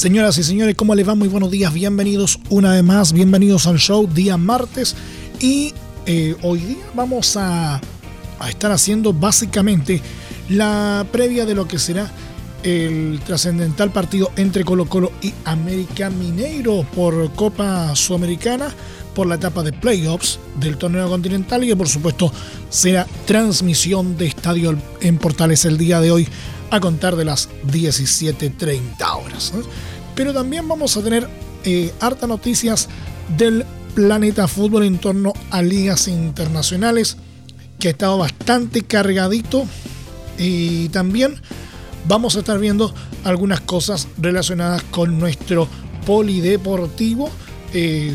Señoras y señores, ¿cómo les va? Muy buenos días, bienvenidos una vez más, bienvenidos al show día martes y eh, hoy día vamos a, a estar haciendo básicamente la previa de lo que será el trascendental partido entre Colo Colo y América Mineiro por Copa Sudamericana por la etapa de playoffs del torneo continental y que por supuesto será transmisión de estadio en Portales el día de hoy a contar de las 17.30 horas. Pero también vamos a tener eh, harta noticias del planeta fútbol en torno a ligas internacionales, que ha estado bastante cargadito. Y también vamos a estar viendo algunas cosas relacionadas con nuestro polideportivo, eh,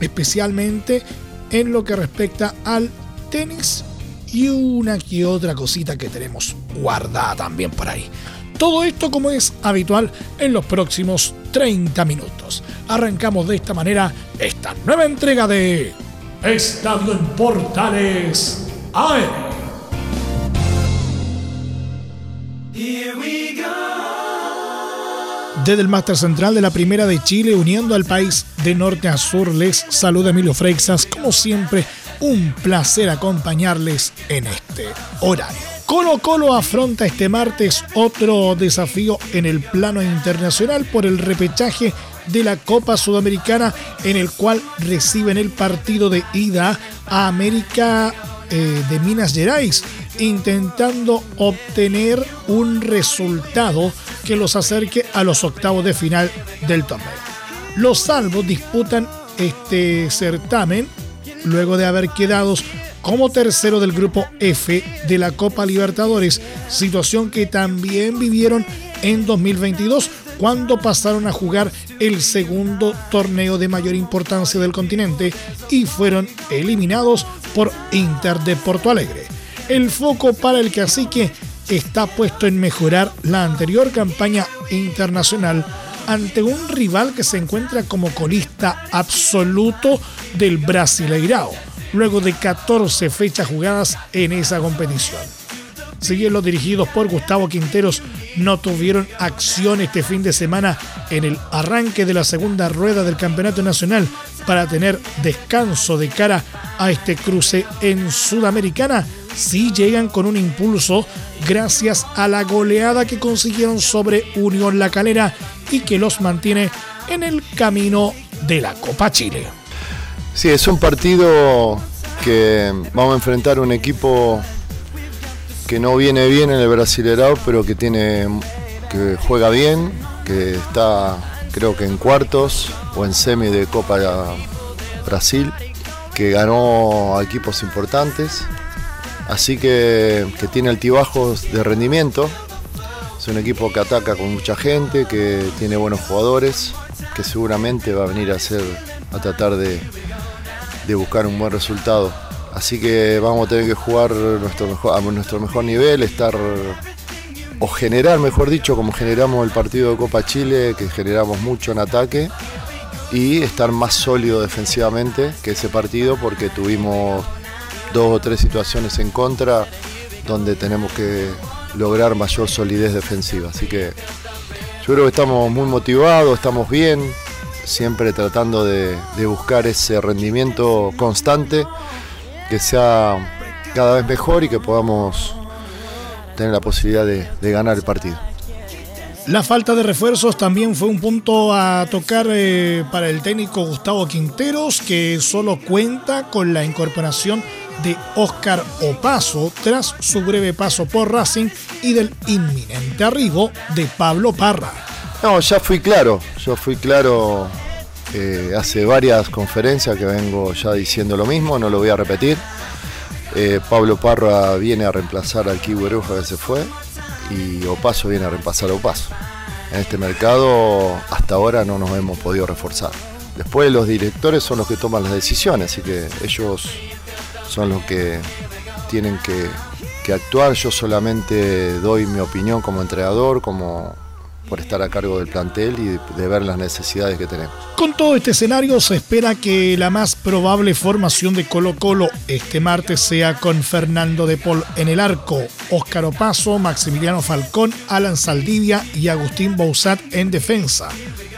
especialmente en lo que respecta al tenis y una que otra cosita que tenemos guardada también por ahí. Todo esto como es habitual en los próximos 30 minutos. Arrancamos de esta manera esta nueva entrega de Estadio en Portales AR. Desde el Máster Central de la Primera de Chile, uniendo al país de norte a sur, les saluda Emilio Freixas, como siempre un placer acompañarles en este horario. Colo Colo afronta este martes otro desafío en el plano internacional por el repechaje de la Copa Sudamericana en el cual reciben el partido de ida a América eh, de Minas Gerais intentando obtener un resultado que los acerque a los octavos de final del torneo. Los salvos disputan este certamen luego de haber quedado como tercero del grupo F de la Copa Libertadores, situación que también vivieron en 2022 cuando pasaron a jugar el segundo torneo de mayor importancia del continente y fueron eliminados por Inter de Porto Alegre. El foco para el cacique está puesto en mejorar la anterior campaña internacional ante un rival que se encuentra como colista absoluto del Brasileirao, luego de 14 fechas jugadas en esa competición. Si bien los dirigidos por Gustavo Quinteros no tuvieron acción este fin de semana en el arranque de la segunda rueda del Campeonato Nacional para tener descanso de cara a este cruce en Sudamericana, sí llegan con un impulso gracias a la goleada que consiguieron sobre Unión La Calera y que los mantiene en el camino de la Copa Chile. Sí, es un partido que vamos a enfrentar un equipo que no viene bien en el Brasilerao, pero que tiene que juega bien, que está creo que en cuartos o en semi de Copa Brasil, que ganó a equipos importantes, así que, que tiene altibajos de rendimiento. Es un equipo que ataca con mucha gente, que tiene buenos jugadores, que seguramente va a venir a hacer a tratar de, buscar un buen resultado. Así que vamos a tener que jugar nuestro mejor, a nuestro mejor nivel, estar o generar, mejor dicho, como generamos el partido de Copa Chile, que generamos mucho en ataque, y estar más sólido defensivamente que ese partido, porque tuvimos dos o tres situaciones en contra donde tenemos que lograr mayor solidez defensiva. Así que yo creo que estamos muy motivados, estamos bien, siempre tratando de, buscar ese rendimiento constante, que sea cada vez mejor y que podamos tener la posibilidad de, ganar el partido. La falta de refuerzos también fue un punto a tocar eh, para el técnico Gustavo Quinteros, que solo cuenta con la incorporación de Oscar Opaso tras su breve paso por Racing y del inminente arribo de Pablo Parra. No, ya fui claro, yo fui claro eh, hace varias conferencias que vengo ya diciendo lo mismo, no lo voy a repetir. Eh, Pablo Parra viene a reemplazar al Kiwi que se fue y Opaso viene a reemplazar a Opaso. en este mercado hasta ahora no nos hemos podido reforzar. Después los directores son los que toman las decisiones, así que ellos son los que tienen que, actuar. Yo solamente doy mi opinión como entrenador, como por estar a cargo del plantel y de ver las necesidades que tenemos. Con todo este escenario se espera que la más probable formación de Colo Colo este martes sea con Fernando de Paul en el arco, Óscar Opaso, Maximiliano Falcón, Alan Saldivia y Agustín Bouzat en defensa,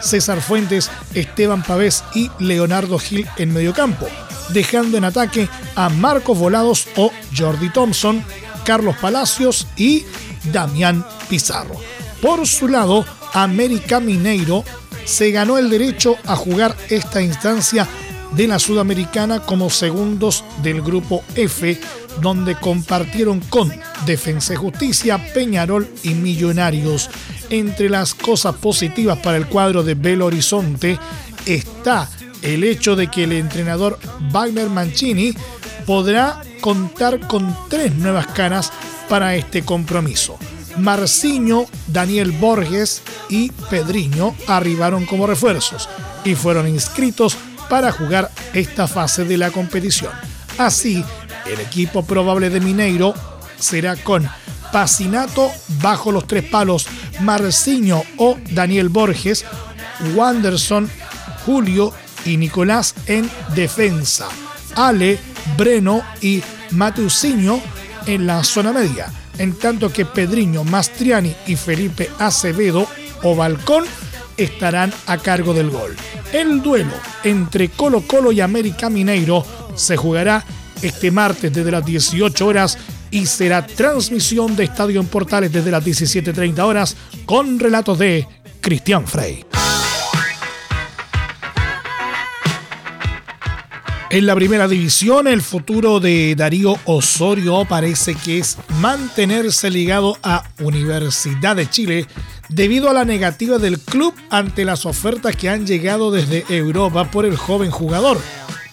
César Fuentes, Esteban Pavés y Leonardo Gil en mediocampo, dejando en ataque a Marcos Volados o Jordi Thompson, Carlos Palacios y Damián Pizarro. Por su lado, América Mineiro se ganó el derecho a jugar esta instancia de la Sudamericana como segundos del grupo F, donde compartieron con Defensa y Justicia, Peñarol y Millonarios. Entre las cosas positivas para el cuadro de Belo Horizonte está el hecho de que el entrenador Wagner Mancini podrá contar con tres nuevas caras para este compromiso. Marciño, Daniel Borges y Pedriño arribaron como refuerzos y fueron inscritos para jugar esta fase de la competición. Así, el equipo probable de Mineiro será con Pacinato bajo los tres palos, Marciño o Daniel Borges, Wanderson, Julio y Nicolás en defensa, Ale, Breno y Mateusinho en la zona media en tanto que Pedriño, Mastriani y Felipe Acevedo o Balcón estarán a cargo del gol. El duelo entre Colo Colo y América Mineiro se jugará este martes desde las 18 horas y será transmisión de Estadio en Portales desde las 17.30 horas con relatos de Cristian Frey. En la primera división, el futuro de Darío Osorio parece que es mantenerse ligado a Universidad de Chile debido a la negativa del club ante las ofertas que han llegado desde Europa por el joven jugador.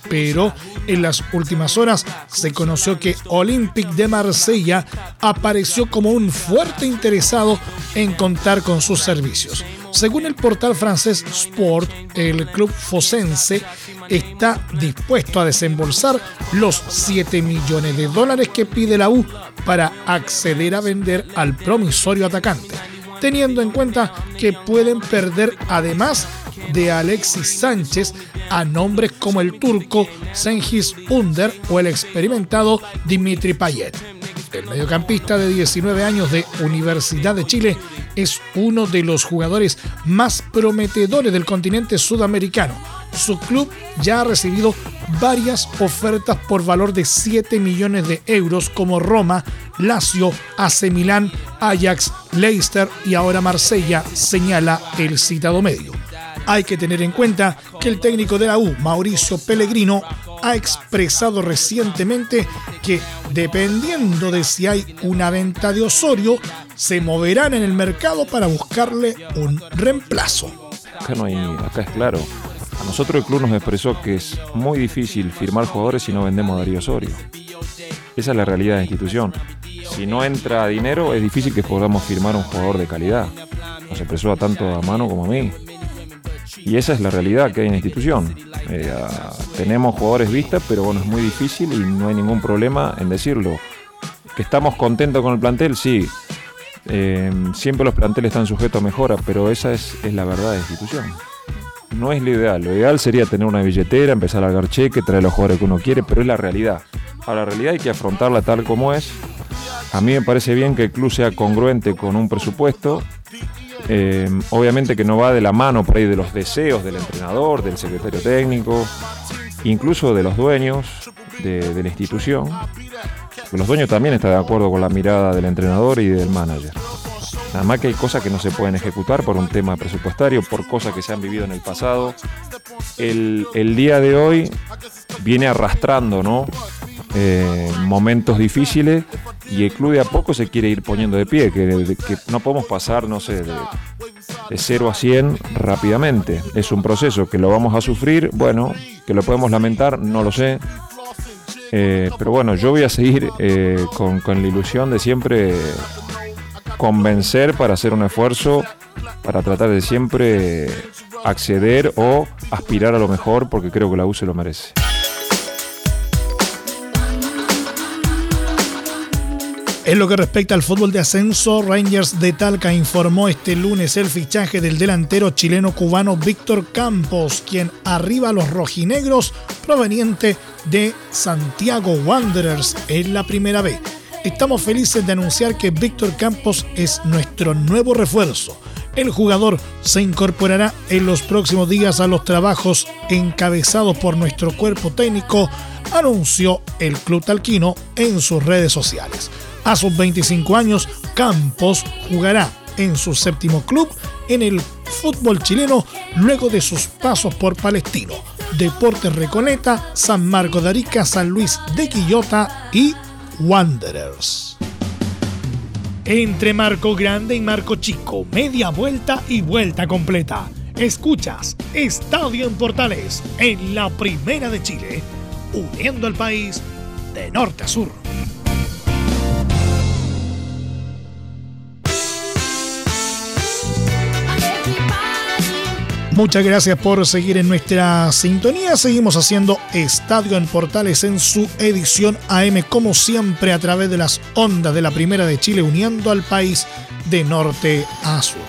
Pero en las últimas horas se conoció que Olympique de Marsella apareció como un fuerte interesado en contar con sus servicios. Según el portal francés Sport, el club fosense está dispuesto a desembolsar los 7 millones de dólares que pide la U para acceder a vender al promisorio atacante, teniendo en cuenta que pueden perder además de Alexis Sánchez a nombres como el turco Sengiz Under o el experimentado Dimitri Payet. El mediocampista de 19 años de Universidad de Chile es uno de los jugadores más prometedores del continente sudamericano. Su club ya ha recibido varias ofertas por valor de 7 millones de euros como Roma, Lazio, AC Milán, Ajax, Leicester y ahora Marsella, señala el citado medio. Hay que tener en cuenta que el técnico de la U, Mauricio Pellegrino, ha expresado recientemente que dependiendo de si hay una venta de Osorio, se moverán en el mercado para buscarle un reemplazo. Acá no hay, acá es claro. A nosotros el club nos expresó que es muy difícil firmar jugadores si no vendemos a Darío Osorio. Esa es la realidad de la institución. Si no entra dinero, es difícil que podamos firmar un jugador de calidad. Nos expresó a tanto a mano como a mí. Y esa es la realidad que hay en la institución. Eh, tenemos jugadores vistas, pero bueno, es muy difícil y no hay ningún problema en decirlo. Que estamos contentos con el plantel, sí. Eh, siempre los planteles están sujetos a mejora, pero esa es, la verdad de la institución. No es lo ideal. Lo ideal sería tener una billetera, empezar a largar cheque, traer los jugadores que uno quiere, pero es la realidad. A la realidad hay que afrontarla tal como es. A mí me parece bien que el club sea congruente con un presupuesto eh, obviamente que no va de la mano por ahí de los deseos del entrenador, del secretario técnico, incluso de los dueños de, la institución. Los dueños también están de acuerdo con la mirada del entrenador y del manager. Nada más que hay cosas que no se pueden ejecutar por un tema presupuestario, por cosas que se han vivido en el pasado. El, día de hoy viene arrastrando ¿no? Eh, momentos difíciles y el club de a poco se quiere ir poniendo de pie, que, no podemos pasar, no sé, de, de 0 a 100 rápidamente. Es un proceso que lo vamos a sufrir, bueno, que lo podemos lamentar, no lo sé. Eh, pero bueno, yo voy a seguir eh, con, con, la ilusión de siempre convencer para hacer un esfuerzo para tratar de siempre acceder o aspirar a lo mejor porque creo que la U se lo merece. En lo que respecta al fútbol de ascenso, Rangers de Talca informó este lunes el fichaje del delantero chileno-cubano Víctor Campos, quien arriba a los rojinegros proveniente de Santiago Wanderers en la primera B. Estamos felices de anunciar que Víctor Campos es nuestro nuevo refuerzo. El jugador se incorporará en los próximos días a los trabajos encabezados por nuestro cuerpo técnico, anunció el club talquino en sus redes sociales. A sus 25 años, Campos jugará en su séptimo club en el fútbol chileno luego de sus pasos por Palestino, Deportes Recoleta, San Marco de Arica, San Luis de Quillota y Wanderers. Entre Marco Grande y Marco Chico, media vuelta y vuelta completa. Escuchas Estadio en Portales en la Primera de Chile, uniendo al país de norte a sur. Muchas gracias por seguir en nuestra sintonía. Seguimos haciendo Estadio en Portales en su edición AM, como siempre, a través de las ondas de la Primera de Chile, uniendo al país de norte a sur.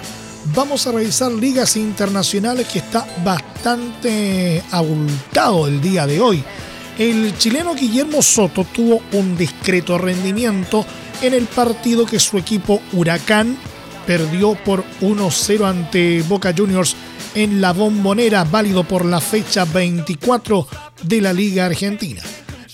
Vamos a revisar ligas internacionales que está bastante abultado el día de hoy. El chileno Guillermo Soto tuvo un discreto rendimiento en el partido que su equipo Huracán perdió por 1-0 ante Boca Juniors en la bombonera, válido por la fecha 24 de la Liga Argentina.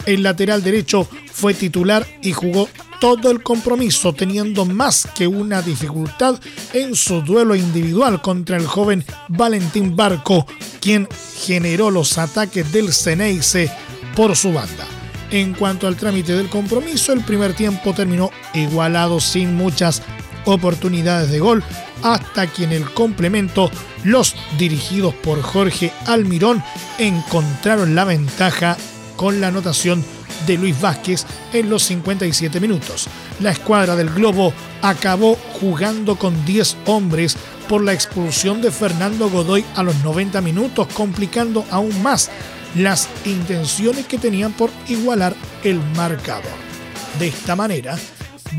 El lateral derecho fue titular y jugó todo el compromiso, teniendo más que una dificultad en su duelo individual contra el joven Valentín Barco, quien generó los ataques del Ceneice por su banda. En cuanto al trámite del compromiso, el primer tiempo terminó igualado sin muchas oportunidades de gol, hasta que en el complemento los dirigidos por Jorge Almirón encontraron la ventaja con la anotación de Luis Vázquez en los 57 minutos. La escuadra del Globo acabó jugando con 10 hombres por la expulsión de Fernando Godoy a los 90 minutos, complicando aún más las intenciones que tenían por igualar el marcador. De esta manera,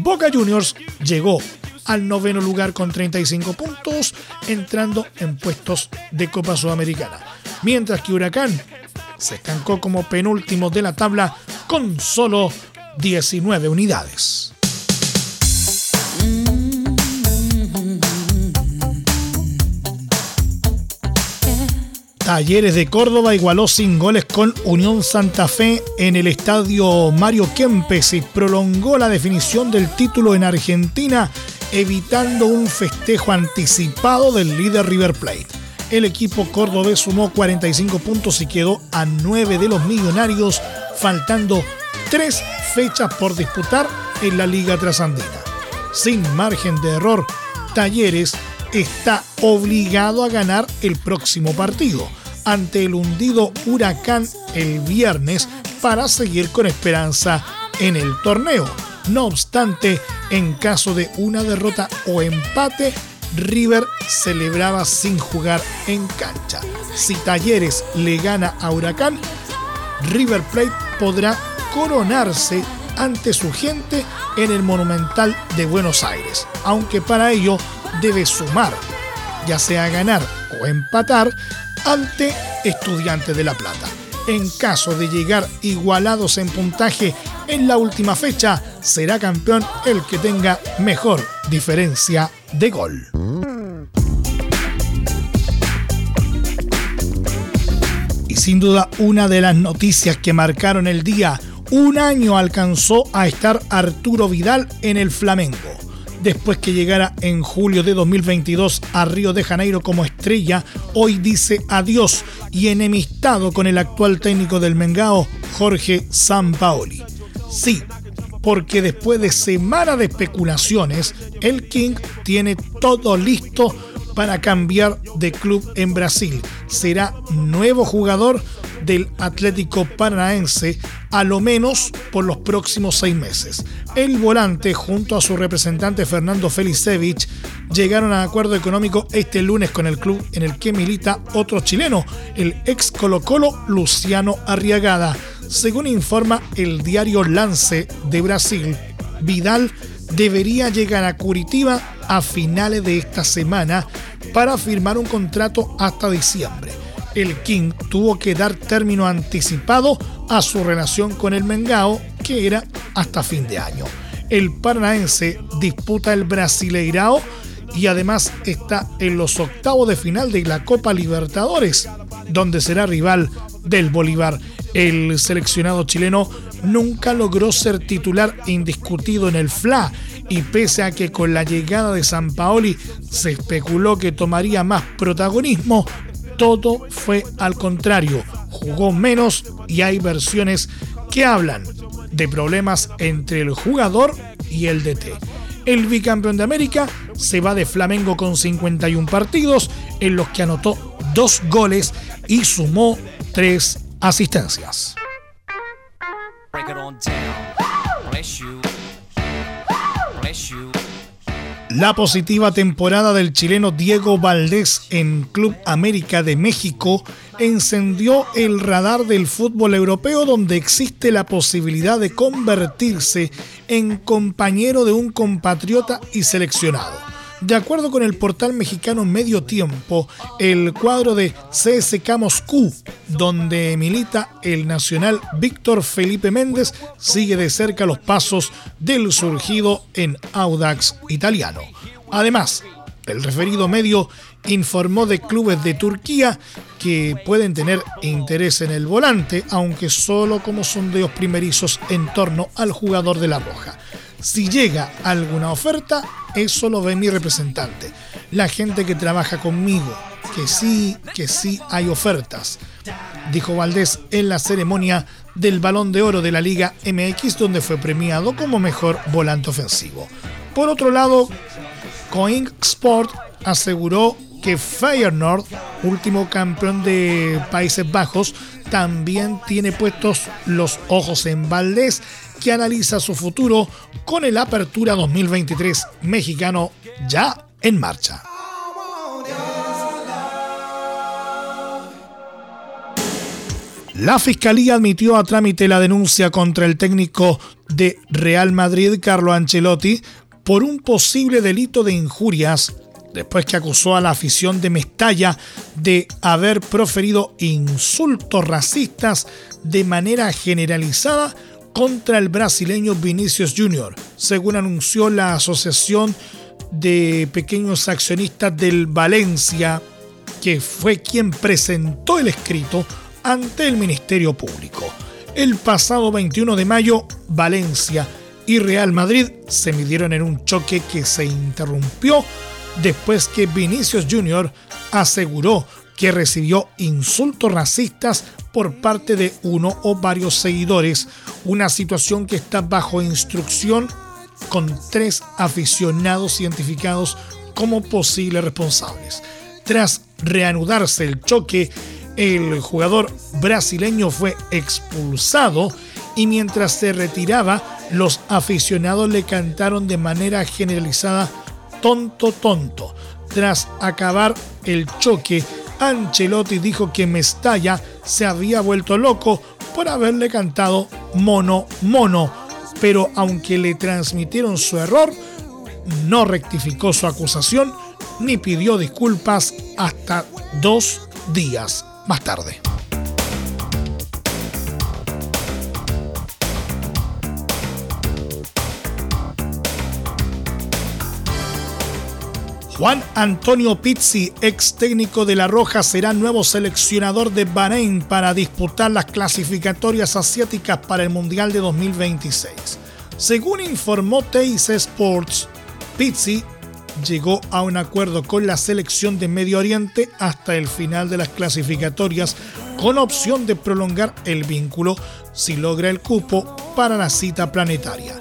Boca Juniors llegó al noveno lugar con 35 puntos, entrando en puestos de Copa Sudamericana. Mientras que Huracán se estancó como penúltimo de la tabla con solo 19 unidades. Talleres de Córdoba igualó sin goles con Unión Santa Fe en el estadio Mario Kempes y prolongó la definición del título en Argentina evitando un festejo anticipado del líder River Plate. El equipo cordobés sumó 45 puntos y quedó a 9 de los millonarios, faltando 3 fechas por disputar en la Liga Trasandina. Sin margen de error, Talleres está obligado a ganar el próximo partido ante el hundido Huracán el viernes para seguir con esperanza en el torneo. No obstante, en caso de una derrota o empate, River celebraba sin jugar en cancha. Si Talleres le gana a Huracán, River Plate podrá coronarse ante su gente en el Monumental de Buenos Aires, aunque para ello debe sumar, ya sea ganar o empatar, ante Estudiantes de La Plata. En caso de llegar igualados en puntaje en la última fecha, será campeón el que tenga mejor diferencia de gol. Y sin duda una de las noticias que marcaron el día, un año alcanzó a estar Arturo Vidal en el Flamengo. Después que llegara en julio de 2022 a Río de Janeiro como estrella, hoy dice adiós y enemistado con el actual técnico del Mengao, Jorge Sampaoli. Sí, porque después de semana de especulaciones, el King tiene todo listo para cambiar de club en Brasil. Será nuevo jugador del Atlético Paranaense, a lo menos por los próximos seis meses. El volante, junto a su representante Fernando Felicevich, llegaron a acuerdo económico este lunes con el club en el que milita otro chileno, el ex Colo Colo Luciano Arriagada. Según informa el diario Lance de Brasil, Vidal debería llegar a Curitiba a finales de esta semana para firmar un contrato hasta diciembre. El King tuvo que dar término anticipado a su relación con el Mengao, que era hasta fin de año. El paranaense disputa el Brasileirao y además está en los octavos de final de la Copa Libertadores, donde será rival del Bolívar. El seleccionado chileno nunca logró ser titular indiscutido en el FLA y pese a que con la llegada de San Paoli se especuló que tomaría más protagonismo, todo fue al contrario, jugó menos y hay versiones que hablan de problemas entre el jugador y el DT. El bicampeón de América se va de Flamengo con 51 partidos en los que anotó dos goles y sumó tres asistencias. La positiva temporada del chileno Diego Valdés en Club América de México encendió el radar del fútbol europeo donde existe la posibilidad de convertirse en compañero de un compatriota y seleccionado. De acuerdo con el portal mexicano Medio Tiempo, el cuadro de CSK Moscú, donde milita el nacional Víctor Felipe Méndez, sigue de cerca los pasos del surgido en Audax italiano. Además, el referido medio informó de clubes de Turquía que pueden tener interés en el volante, aunque solo como sondeos primerizos en torno al jugador de la Roja. Si llega alguna oferta, eso lo ve mi representante. La gente que trabaja conmigo, que sí, que sí hay ofertas, dijo Valdés en la ceremonia del Balón de Oro de la Liga MX, donde fue premiado como mejor volante ofensivo. Por otro lado, Coing Sport aseguró que Feyenoord, último campeón de Países Bajos, también tiene puestos los ojos en Valdés que analiza su futuro con el Apertura 2023 mexicano ya en marcha. La Fiscalía admitió a trámite la denuncia contra el técnico de Real Madrid, Carlo Ancelotti, por un posible delito de injurias, después que acusó a la afición de Mestalla de haber proferido insultos racistas de manera generalizada contra el brasileño Vinicius Jr., según anunció la Asociación de Pequeños Accionistas del Valencia, que fue quien presentó el escrito ante el Ministerio Público. El pasado 21 de mayo, Valencia y Real Madrid se midieron en un choque que se interrumpió después que Vinicius Jr. aseguró que recibió insultos racistas por parte de uno o varios seguidores, una situación que está bajo instrucción con tres aficionados identificados como posibles responsables. Tras reanudarse el choque, el jugador brasileño fue expulsado y mientras se retiraba, los aficionados le cantaron de manera generalizada tonto tonto. Tras acabar el choque, Ancelotti dijo que Mestalla se había vuelto loco por haberle cantado mono mono, pero aunque le transmitieron su error, no rectificó su acusación ni pidió disculpas hasta dos días más tarde. Juan Antonio Pizzi, ex técnico de La Roja, será nuevo seleccionador de Bahrein para disputar las clasificatorias asiáticas para el Mundial de 2026. Según informó Teis Sports, Pizzi llegó a un acuerdo con la selección de Medio Oriente hasta el final de las clasificatorias con opción de prolongar el vínculo si logra el cupo para la cita planetaria.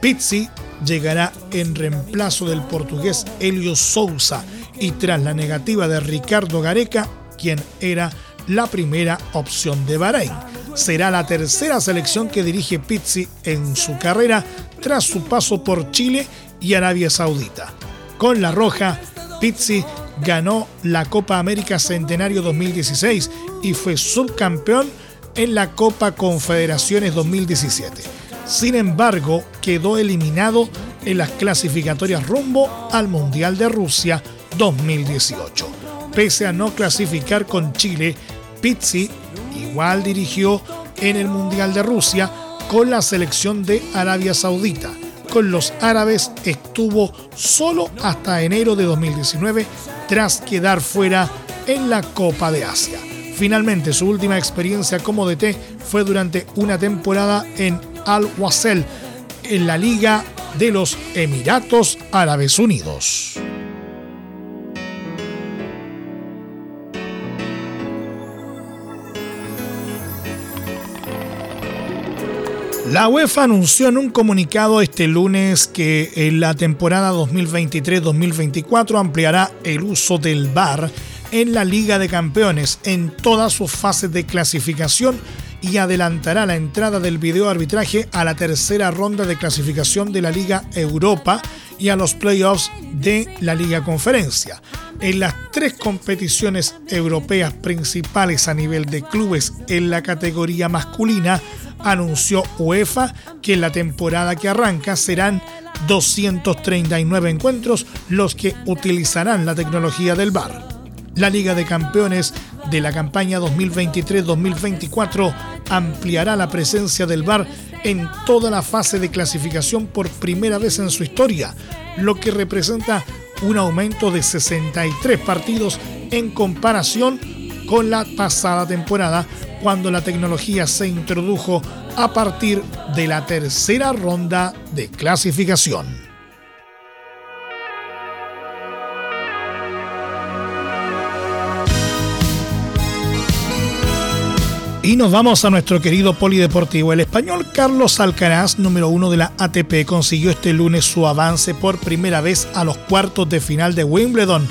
Pizzi llegará en reemplazo del portugués Helio Sousa y tras la negativa de Ricardo Gareca, quien era la primera opción de Bahrein. Será la tercera selección que dirige Pizzi en su carrera tras su paso por Chile y Arabia Saudita. Con la Roja, Pizzi ganó la Copa América Centenario 2016 y fue subcampeón en la Copa Confederaciones 2017. Sin embargo, quedó eliminado en las clasificatorias rumbo al Mundial de Rusia 2018. Pese a no clasificar con Chile, Pizzi igual dirigió en el Mundial de Rusia con la selección de Arabia Saudita. Con los árabes estuvo solo hasta enero de 2019 tras quedar fuera en la Copa de Asia. Finalmente, su última experiencia como DT fue durante una temporada en Al Wasel, en la Liga de los Emiratos Árabes Unidos. La UEFA anunció en un comunicado este lunes que en la temporada 2023-2024 ampliará el uso del VAR en la Liga de Campeones en todas sus fases de clasificación y adelantará la entrada del video arbitraje a la tercera ronda de clasificación de la Liga Europa y a los playoffs de la Liga Conferencia. En las tres competiciones europeas principales a nivel de clubes en la categoría masculina, anunció UEFA que en la temporada que arranca serán 239 encuentros los que utilizarán la tecnología del VAR. La Liga de Campeones de la campaña 2023-2024 ampliará la presencia del VAR en toda la fase de clasificación por primera vez en su historia, lo que representa un aumento de 63 partidos en comparación con la pasada temporada, cuando la tecnología se introdujo a partir de la tercera ronda de clasificación. Y nos vamos a nuestro querido polideportivo. El español Carlos Alcaraz, número uno de la ATP, consiguió este lunes su avance por primera vez a los cuartos de final de Wimbledon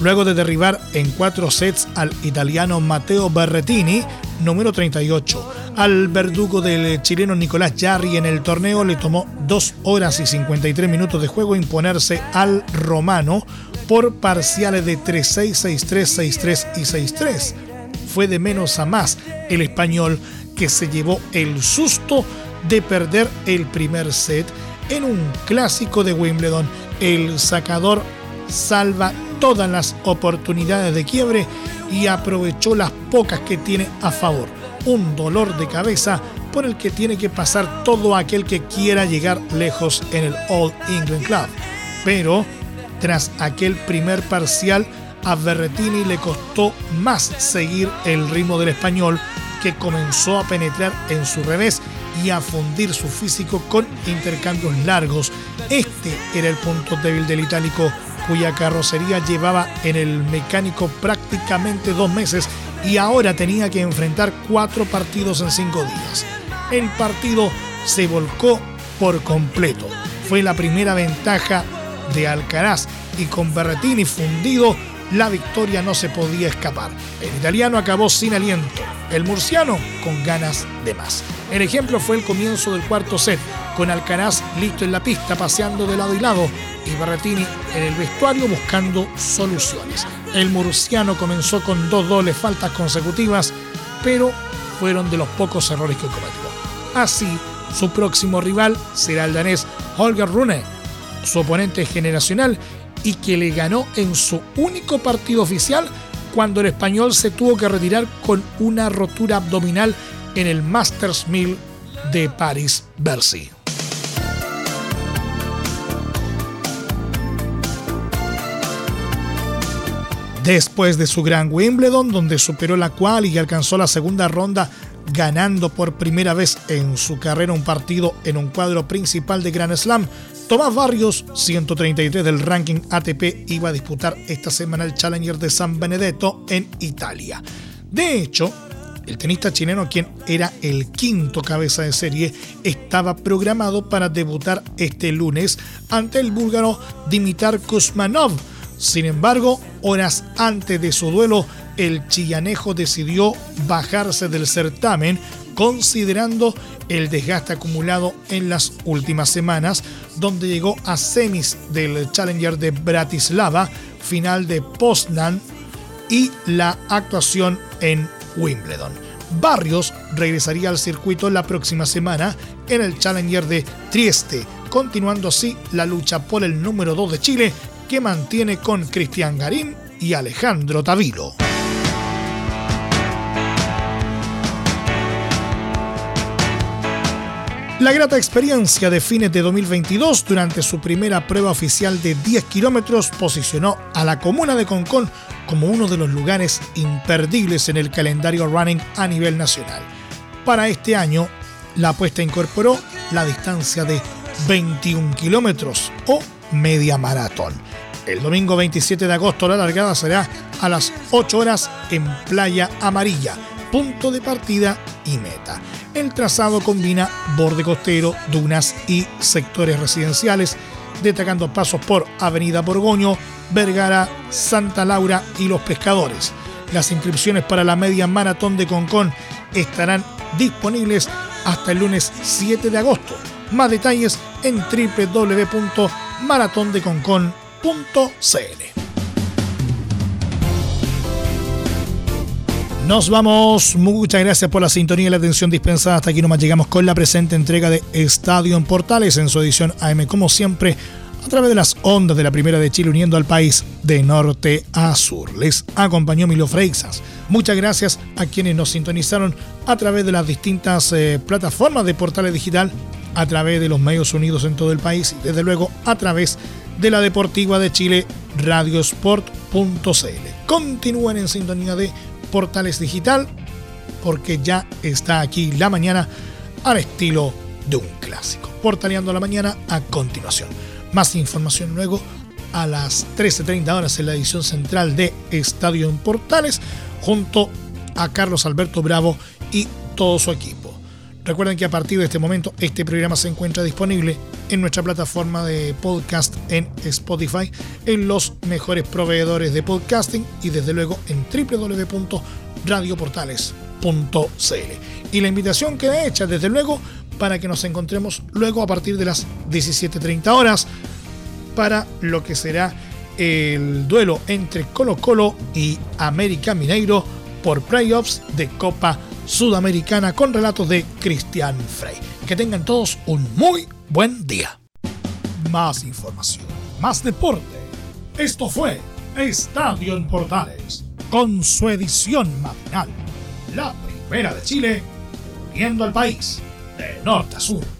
luego de derribar en cuatro sets al italiano Matteo Berrettini, número 38. Al verdugo del chileno Nicolás Jarry en el torneo le tomó 2 horas y 53 minutos de juego imponerse al romano por parciales de 3-6, 6-3, 6-3 y 6-3. Fue de menos a más el español que se llevó el susto de perder el primer set en un clásico de Wimbledon. El sacador salva todas las oportunidades de quiebre y aprovechó las pocas que tiene a favor. Un dolor de cabeza por el que tiene que pasar todo aquel que quiera llegar lejos en el All England Club. Pero tras aquel primer parcial, a Berretini le costó más seguir el ritmo del español que comenzó a penetrar en su revés y a fundir su físico con intercambios largos. Este era el punto débil del itálico cuya carrocería llevaba en el mecánico prácticamente dos meses y ahora tenía que enfrentar cuatro partidos en cinco días. El partido se volcó por completo. Fue la primera ventaja de Alcaraz y con Berretini fundido, la victoria no se podía escapar. El italiano acabó sin aliento, el murciano con ganas de más. El ejemplo fue el comienzo del cuarto set, con Alcaraz listo en la pista, paseando de lado y lado, y Berretini en el vestuario buscando soluciones. El murciano comenzó con dos dobles faltas consecutivas, pero fueron de los pocos errores que cometió. Así, su próximo rival será el danés Holger Rune, su oponente generacional y que le ganó en su único partido oficial cuando el español se tuvo que retirar con una rotura abdominal en el Masters 1000 de París-Bercy. Después de su gran Wimbledon, donde superó la cual y alcanzó la segunda ronda, ganando por primera vez en su carrera un partido en un cuadro principal de Grand Slam, Tomás Barrios, 133 del ranking ATP, iba a disputar esta semana el Challenger de San Benedetto en Italia. De hecho, el tenista chileno, quien era el quinto cabeza de serie, estaba programado para debutar este lunes ante el búlgaro Dimitar Kuzmanov, sin embargo, horas antes de su duelo, el chillanejo decidió bajarse del certamen considerando el desgaste acumulado en las últimas semanas, donde llegó a semis del Challenger de Bratislava, final de Poznan y la actuación en Wimbledon. Barrios regresaría al circuito la próxima semana en el Challenger de Trieste, continuando así la lucha por el número 2 de Chile que mantiene con Cristian Garín y Alejandro Tavilo. La grata experiencia de fines de 2022 durante su primera prueba oficial de 10 kilómetros posicionó a la comuna de Concón como uno de los lugares imperdibles en el calendario running a nivel nacional. Para este año, la apuesta incorporó la distancia de 21 kilómetros o media maratón. El domingo 27 de agosto la largada será a las 8 horas en Playa Amarilla, punto de partida y meta. El trazado combina borde costero, dunas y sectores residenciales, destacando pasos por Avenida Borgoño, Vergara, Santa Laura y Los Pescadores. Las inscripciones para la media maratón de Concón estarán disponibles hasta el lunes 7 de agosto. Más detalles en www.maratondeconcon.cl. Nos vamos. Muchas gracias por la sintonía y la atención dispensada. Hasta aquí nomás llegamos con la presente entrega de Estadio en Portales en su edición AM, como siempre, a través de las ondas de la Primera de Chile, uniendo al país de norte a sur. Les acompañó Milo Freixas. Muchas gracias a quienes nos sintonizaron a través de las distintas eh, plataformas de Portales Digital, a través de los medios unidos en todo el país y desde luego a través de la Deportiva de Chile, radiosport.cl. Continúen en sintonía de Portales Digital, porque ya está aquí la mañana al estilo de un clásico. Portaleando la mañana a continuación. Más información luego a las 13.30 horas en la edición central de Estadio en Portales, junto a Carlos Alberto Bravo y todo su equipo. Recuerden que a partir de este momento este programa se encuentra disponible en nuestra plataforma de podcast en Spotify, en los mejores proveedores de podcasting y desde luego en www.radioportales.cl. Y la invitación queda hecha desde luego para que nos encontremos luego a partir de las 17.30 horas para lo que será el duelo entre Colo Colo y América Mineiro por playoffs de Copa Sudamericana con relatos de Cristian Frey. Que tengan todos un muy buen día. Más información, más deporte. Esto fue Estadio en Portales, con su edición matinal. La primera de Chile, viendo al país de norte a sur.